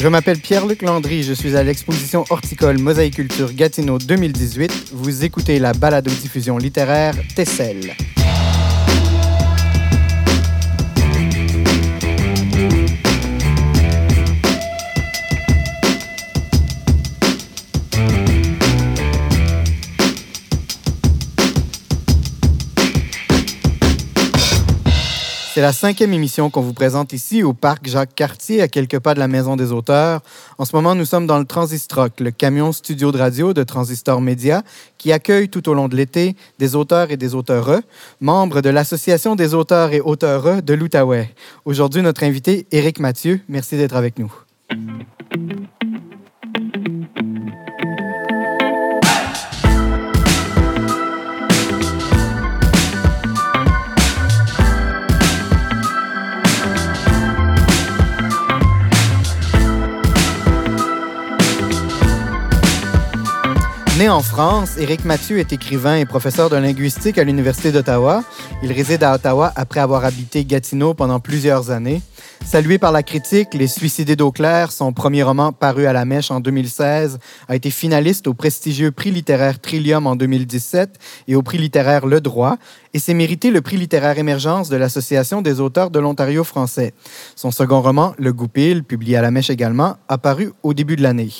Je m'appelle Pierre-Luc Landry, je suis à l'exposition horticole Mosaïculture Gatineau 2018. Vous écoutez la balado-diffusion littéraire Tessel. C'est la cinquième émission qu'on vous présente ici au parc Jacques-Cartier, à quelques pas de la Maison des auteurs. En ce moment, nous sommes dans le Transistroc, le camion studio de radio de Transistor Média, qui accueille tout au long de l'été des auteurs et des auteureux, membres de l'Association des auteurs et auteureux de l'Outaouais. Aujourd'hui, notre invité, Éric Mathieu. Merci d'être avec nous. En France, Éric Mathieu est écrivain et professeur de linguistique à l'Université d'Ottawa. Il réside à Ottawa après avoir habité Gatineau pendant plusieurs années. Salué par la critique, Les Suicidés d'eau claire, son premier roman paru à la Mèche en 2016, a été finaliste au prestigieux prix littéraire Trillium en 2017 et au prix littéraire Le Droit, et s'est mérité le prix littéraire émergence de l'Association des auteurs de l'Ontario français. Son second roman, Le Goupil, publié à la Mèche également, a paru au début de l'année.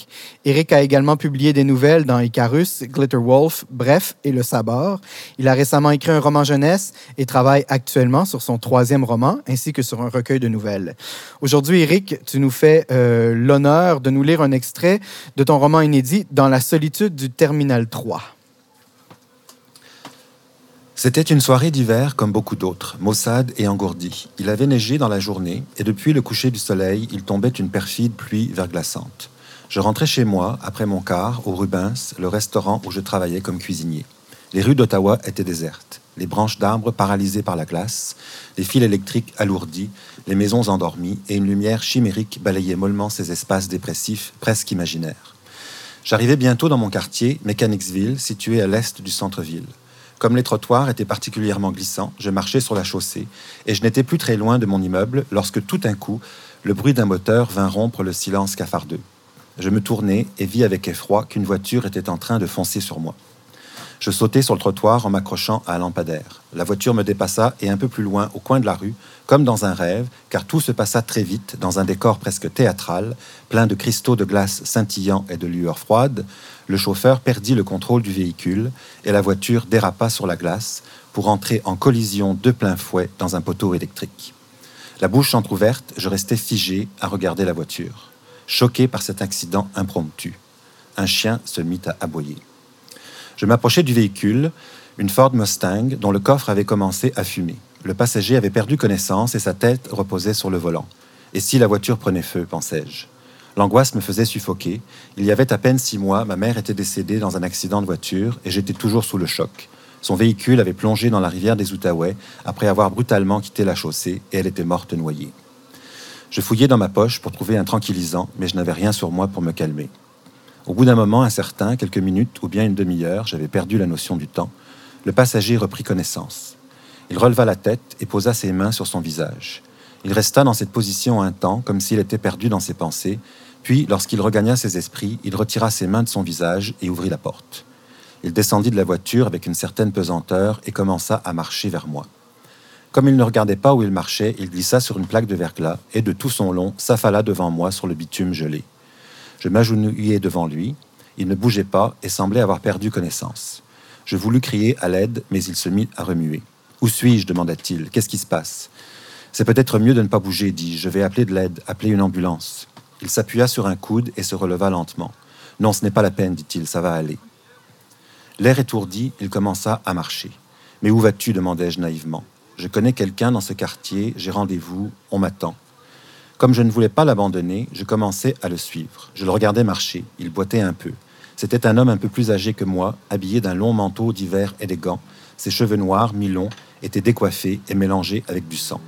Éric a également publié des nouvelles dans Icarus, Glitter Wolf, Bref et Le Sabord. Il a récemment écrit un roman jeunesse et travaille actuellement sur son troisième roman, ainsi que sur un recueil de nouvelles. Aujourd'hui, Eric, tu nous fais euh, l'honneur de nous lire un extrait de ton roman inédit Dans la solitude du Terminal 3. C'était une soirée d'hiver comme beaucoup d'autres, maussade et engourdie. Il avait neigé dans la journée et depuis le coucher du soleil, il tombait une perfide pluie verglaçante. Je rentrais chez moi, après mon quart, au Rubens, le restaurant où je travaillais comme cuisinier. Les rues d'Ottawa étaient désertes, les branches d'arbres paralysées par la glace, les fils électriques alourdis, les maisons endormies et une lumière chimérique balayait mollement ces espaces dépressifs presque imaginaires. J'arrivais bientôt dans mon quartier, Mechanicsville, situé à l'est du centre-ville. Comme les trottoirs étaient particulièrement glissants, je marchais sur la chaussée et je n'étais plus très loin de mon immeuble lorsque tout d'un coup, le bruit d'un moteur vint rompre le silence cafardeux. Je me tournai et vis avec effroi qu'une voiture était en train de foncer sur moi. Je sautai sur le trottoir en m'accrochant à un lampadaire. La voiture me dépassa et un peu plus loin, au coin de la rue, comme dans un rêve, car tout se passa très vite dans un décor presque théâtral, plein de cristaux de glace scintillants et de lueurs froides, le chauffeur perdit le contrôle du véhicule et la voiture dérapa sur la glace pour entrer en collision de plein fouet dans un poteau électrique. La bouche entr'ouverte, je restais figé à regarder la voiture, choqué par cet accident impromptu. Un chien se mit à aboyer. Je m'approchai du véhicule, une Ford Mustang dont le coffre avait commencé à fumer. Le passager avait perdu connaissance et sa tête reposait sur le volant. Et si la voiture prenait feu, pensais-je L'angoisse me faisait suffoquer. Il y avait à peine six mois, ma mère était décédée dans un accident de voiture et j'étais toujours sous le choc. Son véhicule avait plongé dans la rivière des Outaouais après avoir brutalement quitté la chaussée et elle était morte noyée. Je fouillai dans ma poche pour trouver un tranquillisant, mais je n'avais rien sur moi pour me calmer. Au bout d'un moment incertain, quelques minutes ou bien une demi-heure, j'avais perdu la notion du temps, le passager reprit connaissance. Il releva la tête et posa ses mains sur son visage. Il resta dans cette position un temps, comme s'il était perdu dans ses pensées, puis, lorsqu'il regagna ses esprits, il retira ses mains de son visage et ouvrit la porte. Il descendit de la voiture avec une certaine pesanteur et commença à marcher vers moi. Comme il ne regardait pas où il marchait, il glissa sur une plaque de verglas et de tout son long s'affala devant moi sur le bitume gelé. Je m'agenouillai devant lui. Il ne bougeait pas et semblait avoir perdu connaissance. Je voulus crier à l'aide, mais il se mit à remuer. Où suis-je demanda-t-il. Qu'est-ce qui se passe? C'est peut-être mieux de ne pas bouger, dis-je. Je vais appeler de l'aide, appeler une ambulance. Il s'appuya sur un coude et se releva lentement. Non, ce n'est pas la peine, dit-il, ça va aller. L'air étourdi, il commença à marcher. Mais où vas-tu demandai-je naïvement. Je connais quelqu'un dans ce quartier, j'ai rendez-vous, on m'attend. Comme je ne voulais pas l'abandonner, je commençais à le suivre. Je le regardais marcher, il boitait un peu. C'était un homme un peu plus âgé que moi, habillé d'un long manteau d'hiver élégant. Ses cheveux noirs, mi-longs, étaient décoiffés et mélangés avec du sang.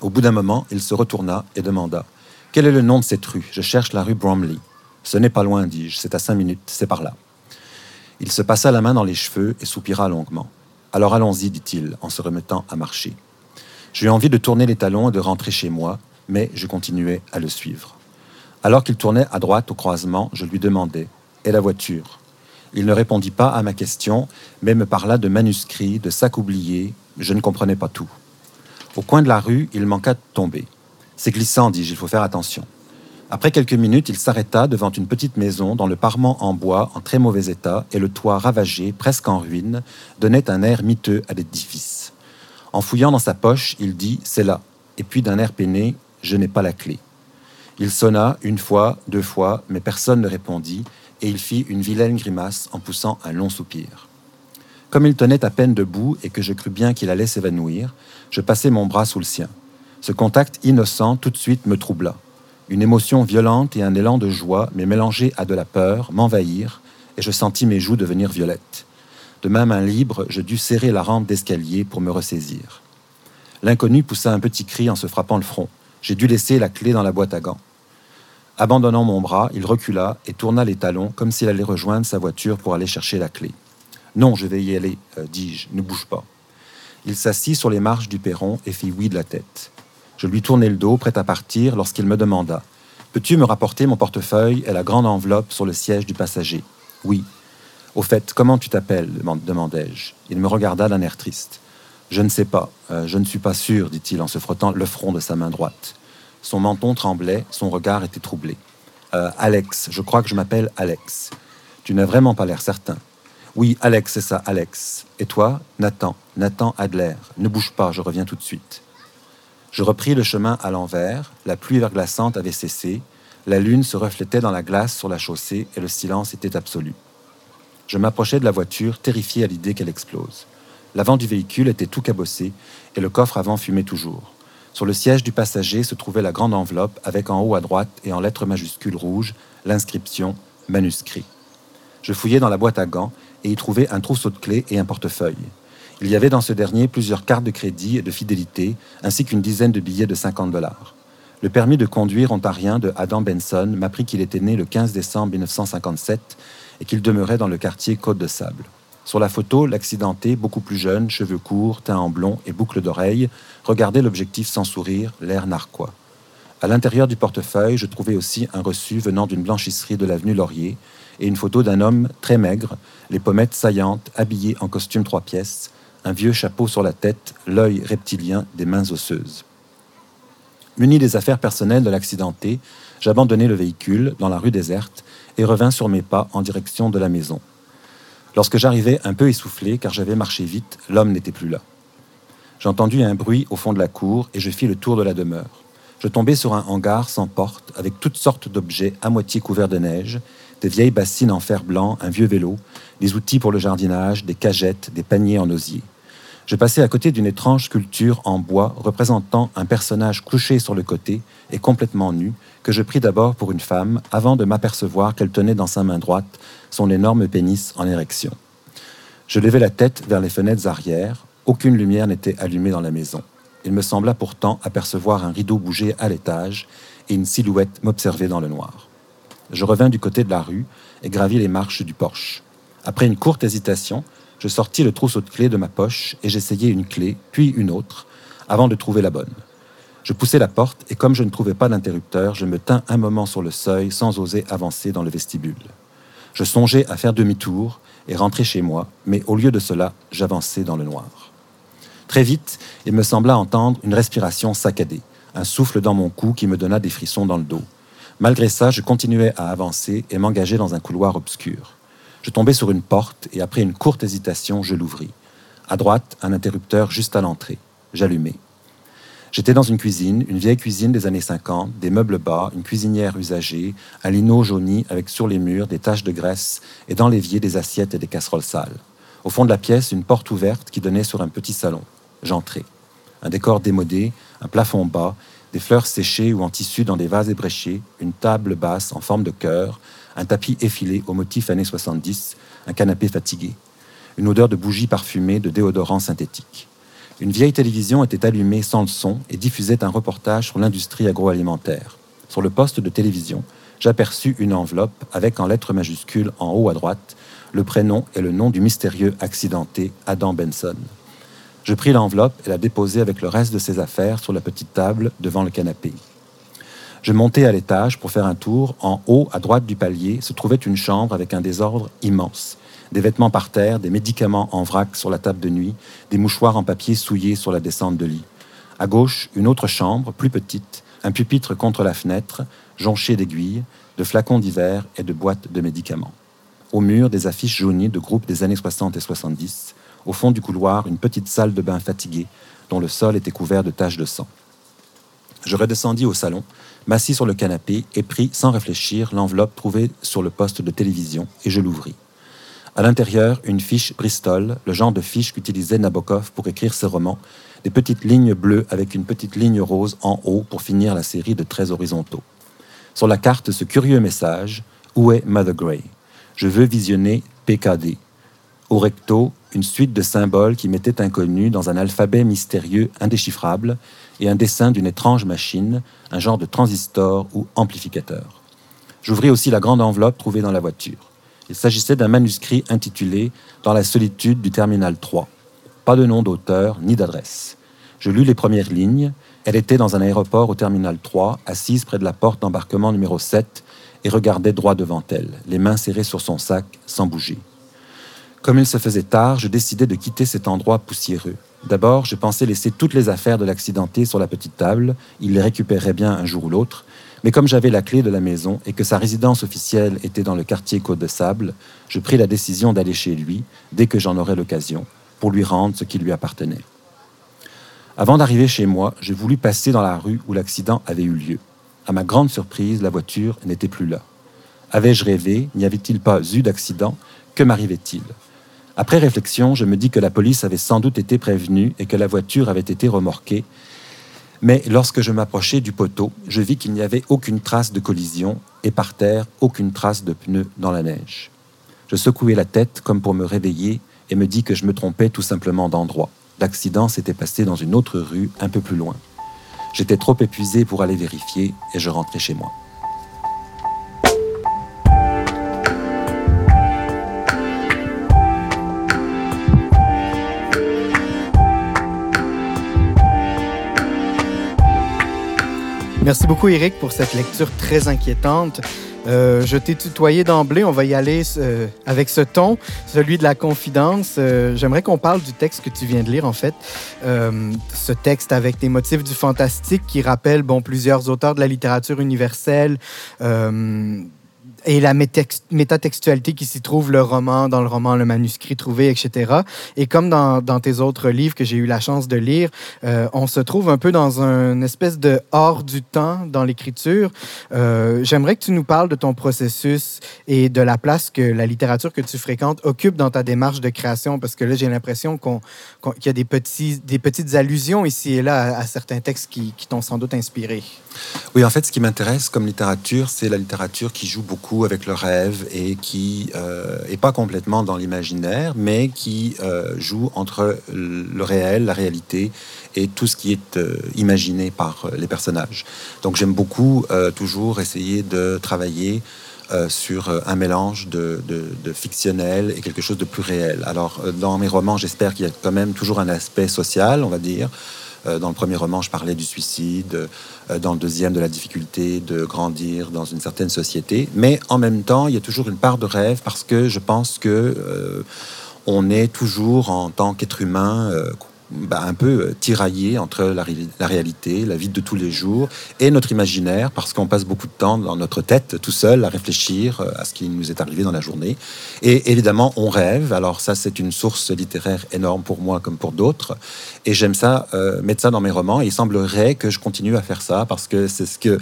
Au bout d'un moment, il se retourna et demanda Quel est le nom de cette rue? Je cherche la rue Bromley. Ce n'est pas loin, dis-je, c'est à cinq minutes, c'est par là. Il se passa la main dans les cheveux et soupira longuement. Alors allons-y, dit-il, en se remettant à marcher. J'eus envie de tourner les talons et de rentrer chez moi, mais je continuais à le suivre. Alors qu'il tournait à droite au croisement, je lui demandai Et la voiture? Il ne répondit pas à ma question, mais me parla de manuscrits, de sacs oubliés. Je ne comprenais pas tout. Au coin de la rue, il manqua de tomber. C'est glissant, dis-je, il faut faire attention. Après quelques minutes, il s'arrêta devant une petite maison dont le parement en bois en très mauvais état et le toit ravagé, presque en ruine, donnait un air miteux à l'édifice. En fouillant dans sa poche, il dit C'est là. Et puis d'un air peiné Je n'ai pas la clé. Il sonna une fois, deux fois, mais personne ne répondit, et il fit une vilaine grimace en poussant un long soupir. Comme il tenait à peine debout et que je crus bien qu'il allait s'évanouir, je passai mon bras sous le sien. Ce contact innocent tout de suite me troubla. Une émotion violente et un élan de joie, mais mélangé à de la peur, m'envahirent, et je sentis mes joues devenir violettes. De ma main libre, je dus serrer la rampe d'escalier pour me ressaisir. L'inconnu poussa un petit cri en se frappant le front. J'ai dû laisser la clé dans la boîte à gants. Abandonnant mon bras, il recula et tourna les talons comme s'il allait rejoindre sa voiture pour aller chercher la clé. Non, je vais y aller, euh, dis-je, ne bouge pas. Il s'assit sur les marches du perron et fit oui de la tête. Je lui tournai le dos, prêt à partir, lorsqu'il me demanda Peux-tu me rapporter mon portefeuille et la grande enveloppe sur le siège du passager? Oui. Au fait, comment tu t'appelles? demandai-je. Il me regarda d'un air triste. Je ne sais pas, euh, je ne suis pas sûr, dit-il en se frottant le front de sa main droite. Son menton tremblait, son regard était troublé. Euh, Alex, je crois que je m'appelle Alex. Tu n'as vraiment pas l'air certain. Oui, Alex, c'est ça, Alex. Et toi Nathan, Nathan Adler. Ne bouge pas, je reviens tout de suite. Je repris le chemin à l'envers, la pluie verglaçante avait cessé, la lune se reflétait dans la glace sur la chaussée et le silence était absolu. Je m'approchai de la voiture, terrifié à l'idée qu'elle explose. L'avant du véhicule était tout cabossé et le coffre avant fumait toujours. Sur le siège du passager se trouvait la grande enveloppe avec en haut à droite et en lettres majuscules rouges l'inscription manuscrit. Je fouillai dans la boîte à gants et y trouvai un trousseau de clés et un portefeuille. Il y avait dans ce dernier plusieurs cartes de crédit et de fidélité, ainsi qu'une dizaine de billets de 50 dollars. Le permis de conduire ontarien de Adam Benson m'apprit qu'il était né le 15 décembre 1957 et qu'il demeurait dans le quartier Côte de Sable. Sur la photo, l'accidenté, beaucoup plus jeune, cheveux courts, teint en blond et boucles d'oreilles, regardait l'objectif sans sourire, l'air narquois. À l'intérieur du portefeuille, je trouvais aussi un reçu venant d'une blanchisserie de l'avenue Laurier et une photo d'un homme très maigre, les pommettes saillantes, habillé en costume trois pièces, un vieux chapeau sur la tête, l'œil reptilien des mains osseuses. Muni des affaires personnelles de l'accidenté, j'abandonnai le véhicule dans la rue déserte et revins sur mes pas en direction de la maison. Lorsque j'arrivai un peu essoufflé, car j'avais marché vite, l'homme n'était plus là. J'entendis un bruit au fond de la cour et je fis le tour de la demeure. Je tombai sur un hangar sans porte, avec toutes sortes d'objets à moitié couverts de neige, des vieilles bassines en fer blanc, un vieux vélo, des outils pour le jardinage, des cagettes, des paniers en osier. Je passais à côté d'une étrange sculpture en bois représentant un personnage couché sur le côté et complètement nu, que je pris d'abord pour une femme avant de m'apercevoir qu'elle tenait dans sa main droite son énorme pénis en érection. Je levai la tête vers les fenêtres arrière. Aucune lumière n'était allumée dans la maison. Il me sembla pourtant apercevoir un rideau bouger à l'étage et une silhouette m'observer dans le noir. Je revins du côté de la rue et gravis les marches du porche. Après une courte hésitation, je sortis le trousseau de clés de ma poche et j'essayai une clé, puis une autre, avant de trouver la bonne. Je poussai la porte et comme je ne trouvais pas d'interrupteur, je me tins un moment sur le seuil sans oser avancer dans le vestibule. Je songeais à faire demi-tour et rentrer chez moi, mais au lieu de cela, j'avançai dans le noir. Très vite, il me sembla entendre une respiration saccadée, un souffle dans mon cou qui me donna des frissons dans le dos. Malgré ça, je continuais à avancer et m'engager dans un couloir obscur. Je tombai sur une porte et après une courte hésitation, je l'ouvris. À droite, un interrupteur juste à l'entrée. J'allumai. J'étais dans une cuisine, une vieille cuisine des années 50, des meubles bas, une cuisinière usagée, un lino jauni avec sur les murs des taches de graisse et dans l'évier des assiettes et des casseroles sales. Au fond de la pièce, une porte ouverte qui donnait sur un petit salon. J'entrai. Un décor démodé, un plafond bas, des fleurs séchées ou en tissu dans des vases ébréchés, une table basse en forme de cœur, un tapis effilé au motif années 70, un canapé fatigué, une odeur de bougies parfumées, de déodorants synthétiques. Une vieille télévision était allumée sans le son et diffusait un reportage sur l'industrie agroalimentaire. Sur le poste de télévision, j'aperçus une enveloppe avec en lettres majuscules en haut à droite le prénom et le nom du mystérieux accidenté Adam Benson. Je pris l'enveloppe et la déposai avec le reste de ses affaires sur la petite table devant le canapé. Je montais à l'étage pour faire un tour. En haut, à droite du palier, se trouvait une chambre avec un désordre immense. Des vêtements par terre, des médicaments en vrac sur la table de nuit, des mouchoirs en papier souillés sur la descente de lit. À gauche, une autre chambre, plus petite, un pupitre contre la fenêtre, jonché d'aiguilles, de flacons d'hiver et de boîtes de médicaments. Au mur, des affiches jaunies de groupes des années 60 et 70. Au fond du couloir, une petite salle de bain fatiguée, dont le sol était couvert de taches de sang. Je redescendis au salon, m'assis sur le canapé et pris sans réfléchir l'enveloppe trouvée sur le poste de télévision et je l'ouvris. À l'intérieur, une fiche Bristol, le genre de fiche qu'utilisait Nabokov pour écrire ses romans, des petites lignes bleues avec une petite ligne rose en haut pour finir la série de traits horizontaux. Sur la carte, ce curieux message Où est Mother Gray Je veux visionner PKD. Au recto, une suite de symboles qui m'étaient inconnus dans un alphabet mystérieux indéchiffrable et un dessin d'une étrange machine, un genre de transistor ou amplificateur. J'ouvris aussi la grande enveloppe trouvée dans la voiture. Il s'agissait d'un manuscrit intitulé Dans la solitude du terminal 3. Pas de nom d'auteur ni d'adresse. Je lus les premières lignes. Elle était dans un aéroport au terminal 3, assise près de la porte d'embarquement numéro 7 et regardait droit devant elle, les mains serrées sur son sac, sans bouger. Comme il se faisait tard, je décidai de quitter cet endroit poussiéreux. D'abord, je pensais laisser toutes les affaires de l'accidenté sur la petite table, il les récupérerait bien un jour ou l'autre, mais comme j'avais la clé de la maison et que sa résidence officielle était dans le quartier Côte de Sable, je pris la décision d'aller chez lui, dès que j'en aurais l'occasion, pour lui rendre ce qui lui appartenait. Avant d'arriver chez moi, j'ai voulu passer dans la rue où l'accident avait eu lieu. À ma grande surprise, la voiture n'était plus là. Avais-je rêvé? N'y avait-il pas eu d'accident? Que m'arrivait-il? Après réflexion, je me dis que la police avait sans doute été prévenue et que la voiture avait été remorquée. Mais lorsque je m'approchai du poteau, je vis qu'il n'y avait aucune trace de collision et par terre aucune trace de pneu dans la neige. Je secouai la tête comme pour me réveiller et me dis que je me trompais tout simplement d'endroit. L'accident s'était passé dans une autre rue un peu plus loin. J'étais trop épuisé pour aller vérifier et je rentrai chez moi. Merci beaucoup, Eric, pour cette lecture très inquiétante. Euh, je t'ai tutoyé d'emblée, on va y aller euh, avec ce ton, celui de la confidence. Euh, j'aimerais qu'on parle du texte que tu viens de lire, en fait. ce texte avec des motifs du fantastique qui rappelle bon, plusieurs auteurs de la littérature universelle et la métatextualité qui s'y trouve, le roman, dans le roman, le manuscrit trouvé, etc. Et comme dans, tes autres livres que j'ai eu la chance de lire, euh, on se trouve un peu dans une espèce de hors du temps dans l'écriture. Euh, J'aimerais que tu nous parles de ton processus et de la place que la littérature que tu fréquentes occupe dans ta démarche de création, parce que là, j'ai l'impression qu'il y a des, petites allusions ici et là à, certains textes qui t'ont sans doute inspiré. Oui, en fait, ce qui m'intéresse comme littérature, c'est la littérature qui joue beaucoup avec le rêve et qui euh, est pas complètement dans l'imaginaire, mais qui euh, joue entre le réel, la réalité et tout ce qui est euh, imaginé par les personnages. Donc j'aime beaucoup toujours essayer de travailler sur un mélange de, fictionnel et quelque chose de plus réel. Alors dans mes romans, j'espère qu'il y a quand même toujours un aspect social, on va dire. Euh, dans le premier roman, je parlais du suicide. Euh, dans le deuxième, de la difficulté de grandir dans une certaine société. Mais en même temps, il y a toujours une part de rêve parce que je pense que euh, on est toujours en tant qu'être humain bah, un peu tiraillé entre la, réalité, la vie de tous les jours et notre imaginaire, parce qu'on passe beaucoup de temps dans notre tête tout seul à réfléchir à ce qui nous est arrivé dans la journée. Et évidemment, on rêve. Alors ça, c'est une source littéraire énorme pour moi comme pour d'autres. Et j'aime ça, euh, mettre ça dans mes romans. Il semblerait que je continue à faire ça parce que c'est ce que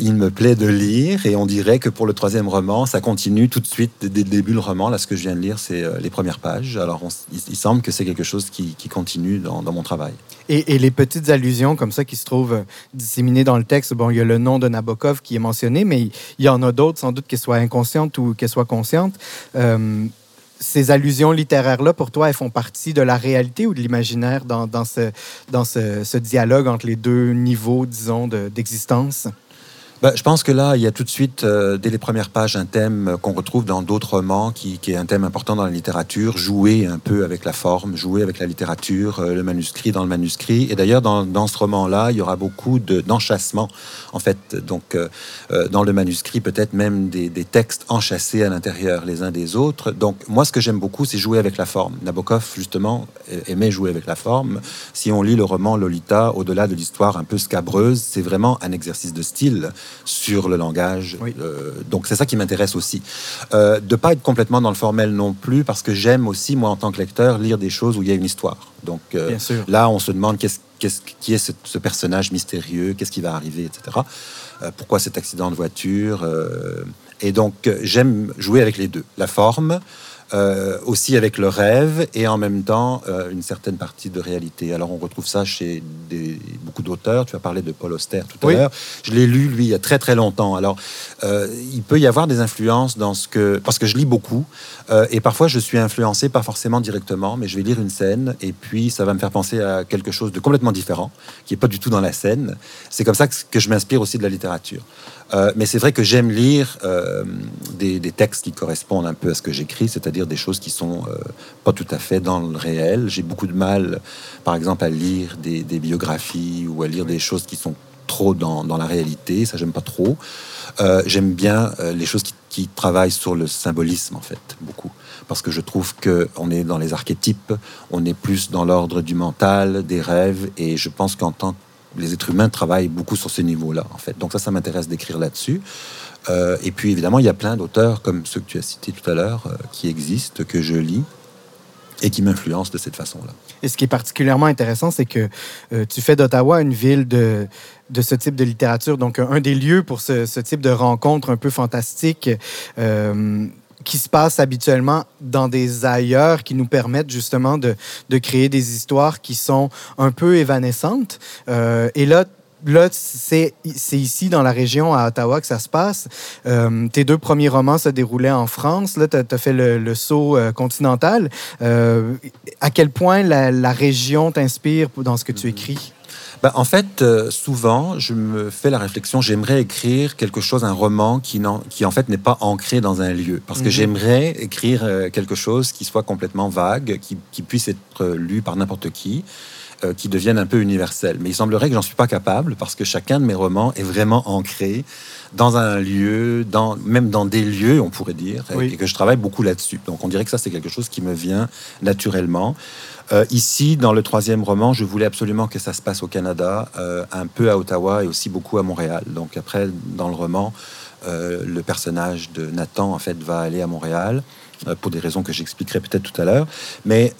il me plaît de lire. Et on dirait que pour le troisième roman, ça continue tout de suite dès le début le roman. Là, ce que je viens de lire, c'est les premières pages. Alors il, semble que c'est quelque chose qui, continue dans, mon travail. Et, les petites allusions comme ça qui se trouvent euh, disséminées dans le texte, bon, il y a le nom de Nabokov qui est mentionné, mais il y en a d'autres, sans doute qu'elles soient inconscientes ou qu'elles soient conscientes. Euh, ces allusions littéraires-là, pour toi, elles font partie de la réalité ou de l'imaginaire dans, dans, ce, dans ce, dialogue entre les deux niveaux, disons, d'existence? Bah, je pense que là, il y a tout de suite, euh, dès les premières pages, un thème qu'on retrouve dans d'autres romans, qui, est un thème important dans la littérature, jouer un peu avec la forme, jouer avec la littérature, euh, le manuscrit dans le manuscrit. Et d'ailleurs, dans, ce roman-là, il y aura beaucoup d'enchâssements, en fait. Donc, euh, dans le manuscrit, peut-être même des, textes enchâssés à l'intérieur les uns des autres. Donc, moi, ce que j'aime beaucoup, c'est jouer avec la forme. Nabokov, justement, aimait jouer avec la forme. Si on lit le roman Lolita, au-delà de l'histoire un peu scabreuse, c'est vraiment un exercice de style sur le langage. Euh, donc c'est ça qui m'intéresse aussi. Euh, de pas être complètement dans le formel non plus, parce que j'aime aussi, moi en tant que lecteur, lire des choses où il y a une histoire. Donc euh, là, on se demande qu'est-ce, qu'est-ce, qui est ce, personnage mystérieux, qu'est-ce qui va arriver, etc. Euh, pourquoi cet accident de voiture Et donc j'aime jouer avec les deux. La forme, euh, aussi avec le rêve et en même temps euh, une certaine partie de réalité. Alors on retrouve ça chez des, beaucoup d'auteurs. Tu as parlé de Paul Auster tout à l'heure. Je l'ai lu lui il y a très très longtemps. Alors euh, il peut y avoir des influences dans ce que parce que je lis beaucoup et parfois je suis influencé pas forcément directement, mais je vais lire une scène et puis ça va me faire penser à quelque chose de complètement différent qui est pas du tout dans la scène. C'est comme ça que je m'inspire aussi de la littérature. Euh, mais c'est vrai que j'aime lire euh, des, textes qui correspondent un peu à ce que j'écris, c'est-à-dire des choses qui sont euh, pas tout à fait dans le réel. J'ai beaucoup de mal, par exemple, à lire des, biographies ou à lire des choses qui sont trop dans, la réalité. Ça, j'aime pas trop. j'aime bien les choses qui, qui, travaillent sur le symbolisme, en fait, beaucoup. Parce que je trouve qu'on est dans les archétypes, on est plus dans l'ordre du mental, des rêves, et je pense qu'en tant que les êtres humains travaillent beaucoup sur ce niveau-là, en fait. Donc ça, ça m'intéresse d'écrire là-dessus. Euh, et puis évidemment, il y a plein d'auteurs comme ceux que tu as cités tout à l'heure euh, qui existent, que je lis et qui m'influencent de cette façon-là. Et ce qui est particulièrement intéressant, c'est que euh, tu fais d'Ottawa une ville de, de ce type de littérature, donc un, des lieux pour ce, ce, type de rencontre un peu fantastique qui se passe habituellement dans des ailleurs qui nous permettent justement de, de créer des histoires qui sont un peu évanescentes. Euh, et là, Là, c'est ici, dans la région, à Ottawa, que ça se passe. Euh, tes deux premiers romans se déroulaient en France. Là, tu as, fait le, saut euh, continental. à quel point la, la région t'inspire dans ce que tu mm-hmm. écris? Bah, en fait, euh, souvent, je me fais la réflexion, j'aimerais écrire quelque chose, un roman qui, qui en fait n'est pas ancré dans un lieu. Parce que mhm. j'aimerais écrire euh, quelque chose qui soit complètement vague, qui, qui puisse être lu par n'importe qui, euh, qui devienne un peu universel. Mais il semblerait que j'en suis pas capable parce que chacun de mes romans est vraiment ancré dans un lieu, dans, même dans des lieux, on pourrait dire, et que je travaille beaucoup là-dessus. Donc on dirait que ça, c'est quelque chose qui me vient naturellement. Euh, ici, dans le troisième roman, je voulais absolument que ça se passe au Canada, euh, un peu à Ottawa et aussi beaucoup à Montréal. Donc après, dans le roman, euh, le personnage de Nathan, en fait, va aller à Montréal pour des raisons que j'expliquerai peut-être tout à l'heure. Mais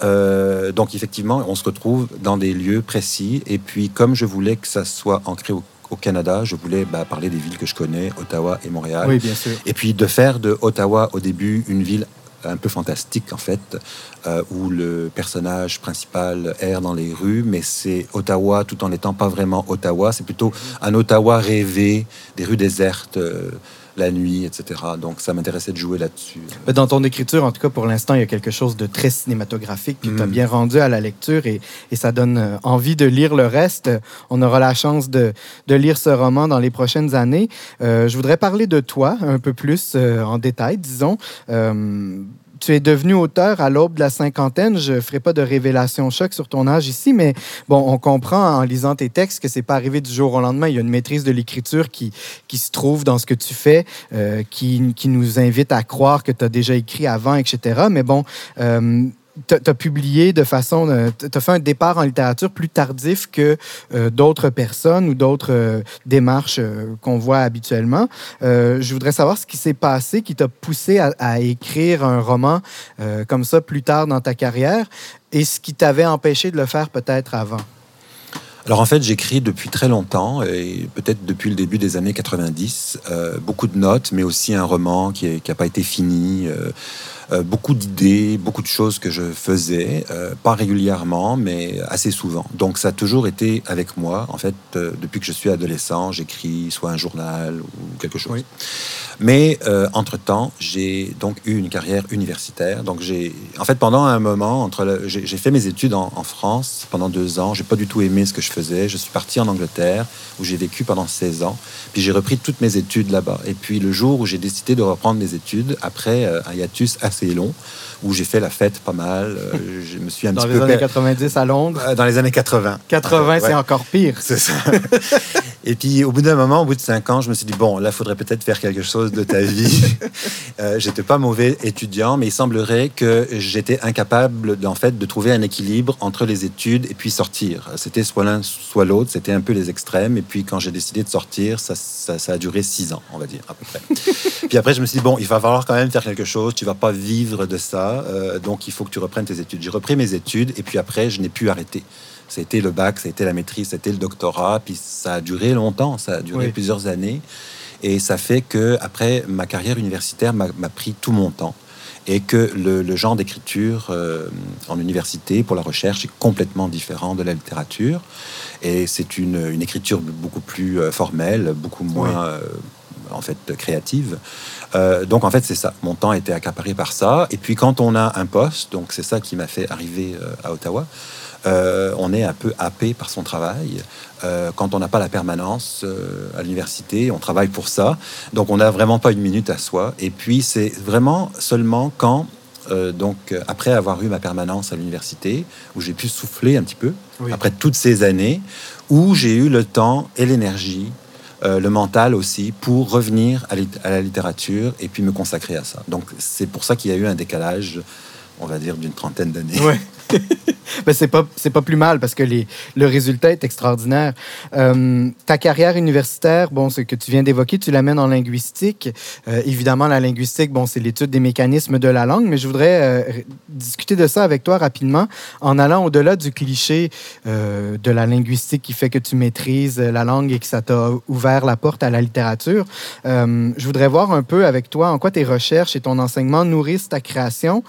donc effectivement, on se retrouve dans des lieux précis. Et puis, comme je voulais que ça soit ancré au, Canada, je voulais bah, parler des villes que je connais, Ottawa et Montréal. Oui, bien sûr. Et puis de faire de Ottawa au début une ville un peu fantastique en fait, euh, où le personnage principal erre dans les rues, mais c'est Ottawa tout en n'étant pas vraiment Ottawa, c'est plutôt un Ottawa rêvé, des rues désertes. Euh, la nuit, etc. Donc, ça m'intéressait de jouer là-dessus. Dans ton écriture, en tout cas, pour l'instant, il y a quelque chose de très cinématographique, qui t'a mm. bien rendu à la lecture et, et, ça donne euh, envie de lire le reste. On aura la chance de, de lire ce roman dans les prochaines années. Euh, je voudrais parler de toi un peu plus euh, en détail, disons. Euh, tu es devenu auteur à l'aube de la cinquantaine. Je ne ferai pas de révélation choc sur ton âge ici, mais bon, on comprend en lisant tes textes que c'est pas arrivé du jour au lendemain. Il y a une maîtrise de l'écriture qui, qui se trouve dans ce que tu fais, euh, qui, qui, nous invite à croire que tu as déjà écrit avant, etc. Mais bon, euh, tu as publié de façon. Euh, tu as fait un départ en littérature plus tardif que euh, d'autres personnes ou d'autres euh, démarches qu'on voit habituellement. je voudrais savoir ce qui s'est passé qui t'a poussé à, écrire un roman comme ça plus tard dans ta carrière et ce qui t'avait empêché de le faire peut-être avant. Alors en fait, j'écris depuis très longtemps, et peut-être depuis le début des années 90, beaucoup de notes, mais aussi un roman qui n'a pas été fini. Euh, beaucoup d'idées, beaucoup de choses que je faisais, euh, pas régulièrement, mais assez souvent. Donc ça a toujours été avec moi. En fait, euh, depuis que je suis adolescent, j'écris soit un journal ou quelque chose. Mais entre-temps, j'ai donc eu une carrière universitaire. Donc j'ai, en fait, pendant un moment, entre j'ai fait mes études en, France pendant deux ans. J'ai pas du tout aimé ce que je faisais. Je suis parti en Angleterre, où j'ai vécu pendant 16 ans. Puis j'ai repris toutes mes études là-bas. Et puis le jour où j'ai décidé de reprendre mes études, après euh, un hiatus assez long, où j'ai fait la fête pas mal, euh, je me suis un Dans petit les peu... années per- 90 à Londres? Euh, Dans les années 80. 80, Ouais. c'est encore pire. C'est ça. Et puis, au bout d'un moment, au bout de cinq ans, je me suis dit, bon, là, il faudrait peut-être faire quelque chose de ta vie. Euh, j'étais pas mauvais étudiant, mais il semblerait que j'étais incapable, en fait, de trouver un équilibre entre les études et puis sortir. C'était soit l'un, soit l'autre. C'était un peu les extrêmes. Et puis, quand j'ai décidé de sortir, ça, ça, ça a duré six ans, on va dire, à peu près. puis après, je me suis dit, bon, il va falloir quand même faire quelque chose. Tu vas pas vivre de ça. Euh, donc, il faut que tu reprennes tes études. J'ai repris mes études et puis après, je n'ai pu arrêter. C'était le bac, c'était la maîtrise, c'était le doctorat, puis ça a duré longtemps, ça a duré Oui. plusieurs années. Et ça fait que après ma carrière universitaire m'a pris tout mon temps. Et que le, le genre d'écriture euh, en université pour la recherche est complètement différent de la littérature. Et c'est une, une écriture beaucoup plus euh, formelle, beaucoup moins Oui. euh, en fait créative. Euh, donc en fait c'est ça. Mon temps était accaparé par ça. Et puis quand on a un poste, donc c'est ça qui m'a fait arriver euh, à Ottawa. euh, on est un peu happé par son travail. Euh, quand on n'a pas la permanence euh, à l'université, on travaille pour ça. Donc on n'a vraiment pas une minute à soi. Et puis c'est vraiment seulement quand, donc après avoir eu ma permanence à l'université, où j'ai pu souffler un petit peu, Oui. après toutes ces années, où j'ai eu le temps et l'énergie, euh, le mental aussi, pour revenir à, la littérature et puis me consacrer à ça. Donc c'est pour ça qu'il y a eu un décalage, on va dire, d'une trentaine d'années. Ben, c'est pas c'est pas plus mal parce que les, le résultat est extraordinaire. Euh, ta carrière universitaire, bon, ce que tu viens d'évoquer, tu l'amènes en linguistique. Euh, évidemment, la linguistique, bon, c'est l'étude des mécanismes de la langue, mais je voudrais euh, discuter de ça avec toi rapidement en allant au-delà du cliché de la linguistique qui fait que tu maîtrises la langue et que ça t'a ouvert la porte à la littérature. Je voudrais voir un peu avec toi en quoi tes recherches et ton enseignement nourrissent ta création.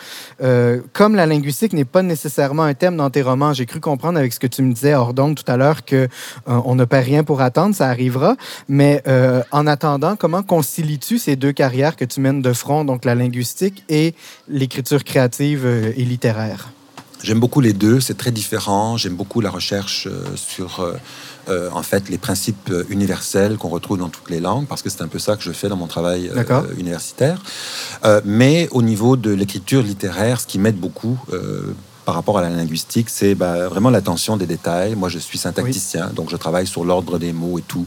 Comme la linguistique n'est pas nécessairement un thème dans tes romans, j'ai cru comprendre avec ce que tu me disais hors d'onde tout à l'heure que euh, on ne perd rien pour attendre, ça arrivera. Mais euh, en attendant, comment concilies-tu ces deux carrières que tu mènes de front, donc la linguistique et l'écriture créative euh, et littéraire? J'aime beaucoup les deux, c'est très différent. J'aime beaucoup la recherche euh, sur euh, en fait les principes universels qu'on retrouve dans toutes les langues, parce que c'est un peu ça que je fais dans mon travail euh, universitaire. Euh, mais au niveau de l'écriture littéraire, ce qui m'aide beaucoup. Par rapport à la linguistique, c'est bah, vraiment l'attention des détails. Moi, je suis syntacticien, donc je travaille sur l'ordre des mots et tout.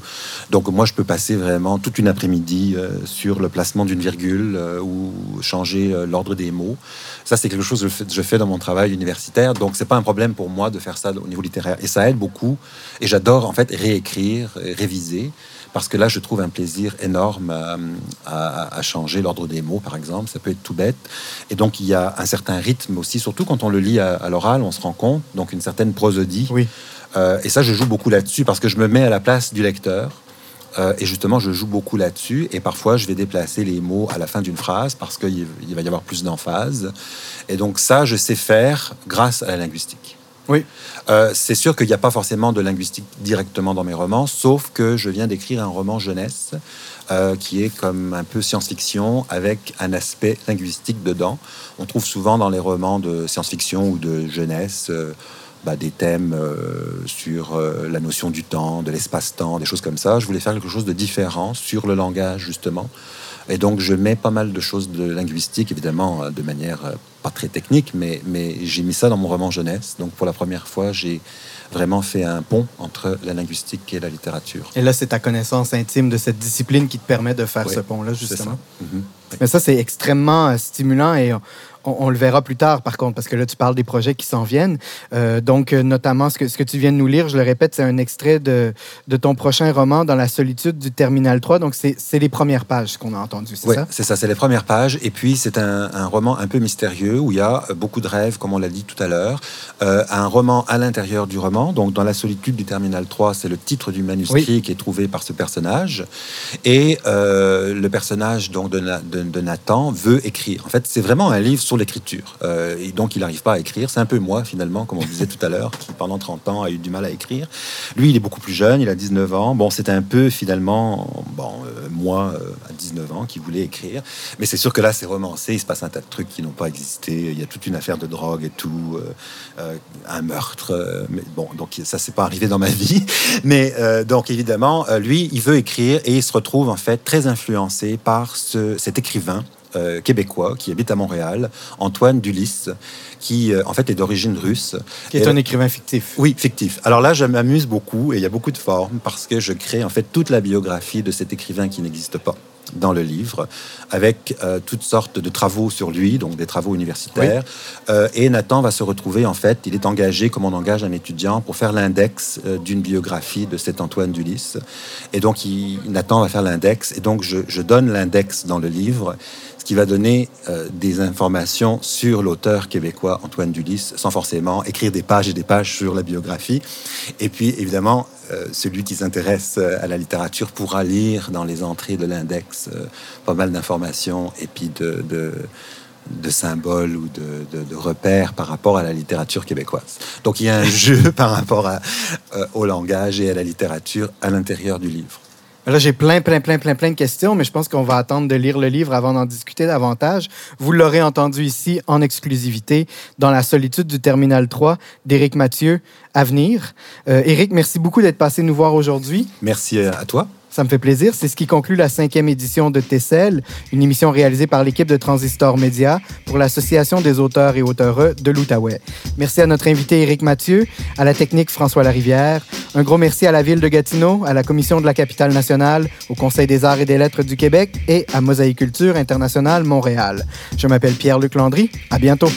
Donc moi, je peux passer vraiment toute une après-midi euh, sur le placement d'une virgule euh, ou changer euh, l'ordre des mots. Ça, c'est quelque chose que je fais, je fais dans mon travail universitaire. Donc, c'est pas un problème pour moi de faire ça au niveau littéraire. Et ça aide beaucoup. Et j'adore, en fait, réécrire, réviser. Parce que là, je trouve un plaisir énorme à, à- à changer l'ordre des mots, par exemple. Ça peut être tout bête. Et donc, il y a un certain rythme aussi, surtout quand on le lit à, à l'oral, on se rend compte. Donc, une certaine prosodie. Oui. Euh, et ça, je joue beaucoup là-dessus parce que je me mets à la place du lecteur. Euh, et justement, je joue beaucoup là-dessus. Et parfois, je vais déplacer les mots à la fin d'une phrase parce qu'il il va y avoir plus d'emphase. Et donc, ça, je sais faire grâce à la linguistique. Oui. Euh, c'est sûr qu'il n'y a pas forcément de linguistique directement dans mes romans, sauf que je viens d'écrire un roman jeunesse euh, qui est comme un peu science-fiction avec un aspect linguistique dedans. On trouve souvent dans les romans de science-fiction ou de jeunesse euh, bah, des thèmes euh, sur la notion du temps, de l'espace-temps, des choses comme ça. Je voulais faire quelque chose de différent sur le langage, justement. Et donc, je mets pas mal de choses de linguistique, évidemment, euh, de manière euh, pas très technique, mais, mais j'ai mis ça dans mon roman jeunesse. Donc, pour la première fois, j'ai vraiment fait un pont entre la linguistique et la littérature. Et là, c'est ta connaissance intime de cette discipline qui te permet de faire Oui, ce pont-là, justement. ça. Mhm. Mais ça, c'est extrêmement euh, stimulant et on, on le verra plus tard, par contre, parce que là, tu parles des projets qui s'en viennent. Euh, donc, euh, notamment, ce que, ce que tu viens de nous lire, je le répète, c'est un extrait de, de ton prochain roman, Dans la solitude du Terminal 3. Donc, c'est les premières pages qu'on a entendues, c'est Ouais, ça? c'est ça, c'est les premières pages. Et puis, c'est un, un roman un peu mystérieux où il y a euh, beaucoup de rêves, comme on l'a dit tout à l'heure. Euh, un roman à l'intérieur du roman. Donc, dans la solitude du Terminal 3, c'est le titre du manuscrit qui est trouvé par ce personnage. Et euh, le personnage donc, de, de- de Nathan veut écrire. En fait, c'est vraiment un livre sur l'écriture. et donc, il n'arrive pas à écrire. C'est un peu moi, finalement, comme on disait tout à l'heure, qui pendant 30 ans a eu du mal à écrire. Lui, il est beaucoup plus jeune, il a 19 ans. Bon, c'était un peu, finalement, bon, moi, à 19 ans, qui voulait écrire. Mais c'est sûr que là, c'est romancé, il se passe un tas de trucs qui n'ont pas existé. Il y a toute une affaire de drogue et tout, un meurtre. mais bon, donc ça, c'est pas arrivé dans ma vie. Mais donc, évidemment, lui, il veut écrire et il se retrouve en fait très influencé par cet écrivain euh, québécois qui habite à Montréal, Antoine Dulis, qui euh, en fait est d'origine russe. Qui est un écrivain fictif. Oui, fictif. Alors là, je m'amuse beaucoup et il y a beaucoup de formes parce que je crée en fait toute la biographie de cet écrivain qui n'existe pas dans le livre, avec euh, toutes sortes de travaux sur lui, donc des travaux universitaires. Euh, et Nathan va se retrouver, en fait, il est engagé, comme on engage un étudiant, pour faire l'index euh, d'une biographie de cet Antoine Dulis. Et donc, il, Nathan va faire l'index, et donc je, je donne l'index dans le livre ce qui va donner euh, des informations sur l'auteur québécois Antoine Dulis, sans forcément écrire des pages et des pages sur la biographie. Et puis, évidemment, euh, celui qui s'intéresse euh, à la littérature pourra lire dans les entrées de l'index pas mal d'informations et puis de, de symboles ou de, de, repères par rapport à la littérature québécoise. Donc il y a un jeu par rapport au langage et à la littérature à l'intérieur du livre. Là, j'ai plein, plein, plein, plein, plein de questions, mais je pense qu'on va attendre de lire le livre avant d'en discuter davantage. Vous l'aurez entendu ici en exclusivité dans La solitude du Terminal 3 d'Éric Mathieu, à venir. Euh, Éric, merci beaucoup d'être passé nous voir aujourd'hui. Merci à toi. Ça me fait plaisir. C'est ce qui conclut la cinquième édition de Tessel, une émission réalisée par l'équipe de Transistor Média pour l'Association des auteurs et auteureux de l'Outaouais. Merci à notre invité Éric Mathieu, à la technique François Larivière. Un gros merci à la ville de Gatineau, à la Commission de la capitale nationale, au Conseil des arts et des lettres du Québec et à Mosaïculture internationale Montréal. Je m'appelle Pierre-Luc Landry. À bientôt.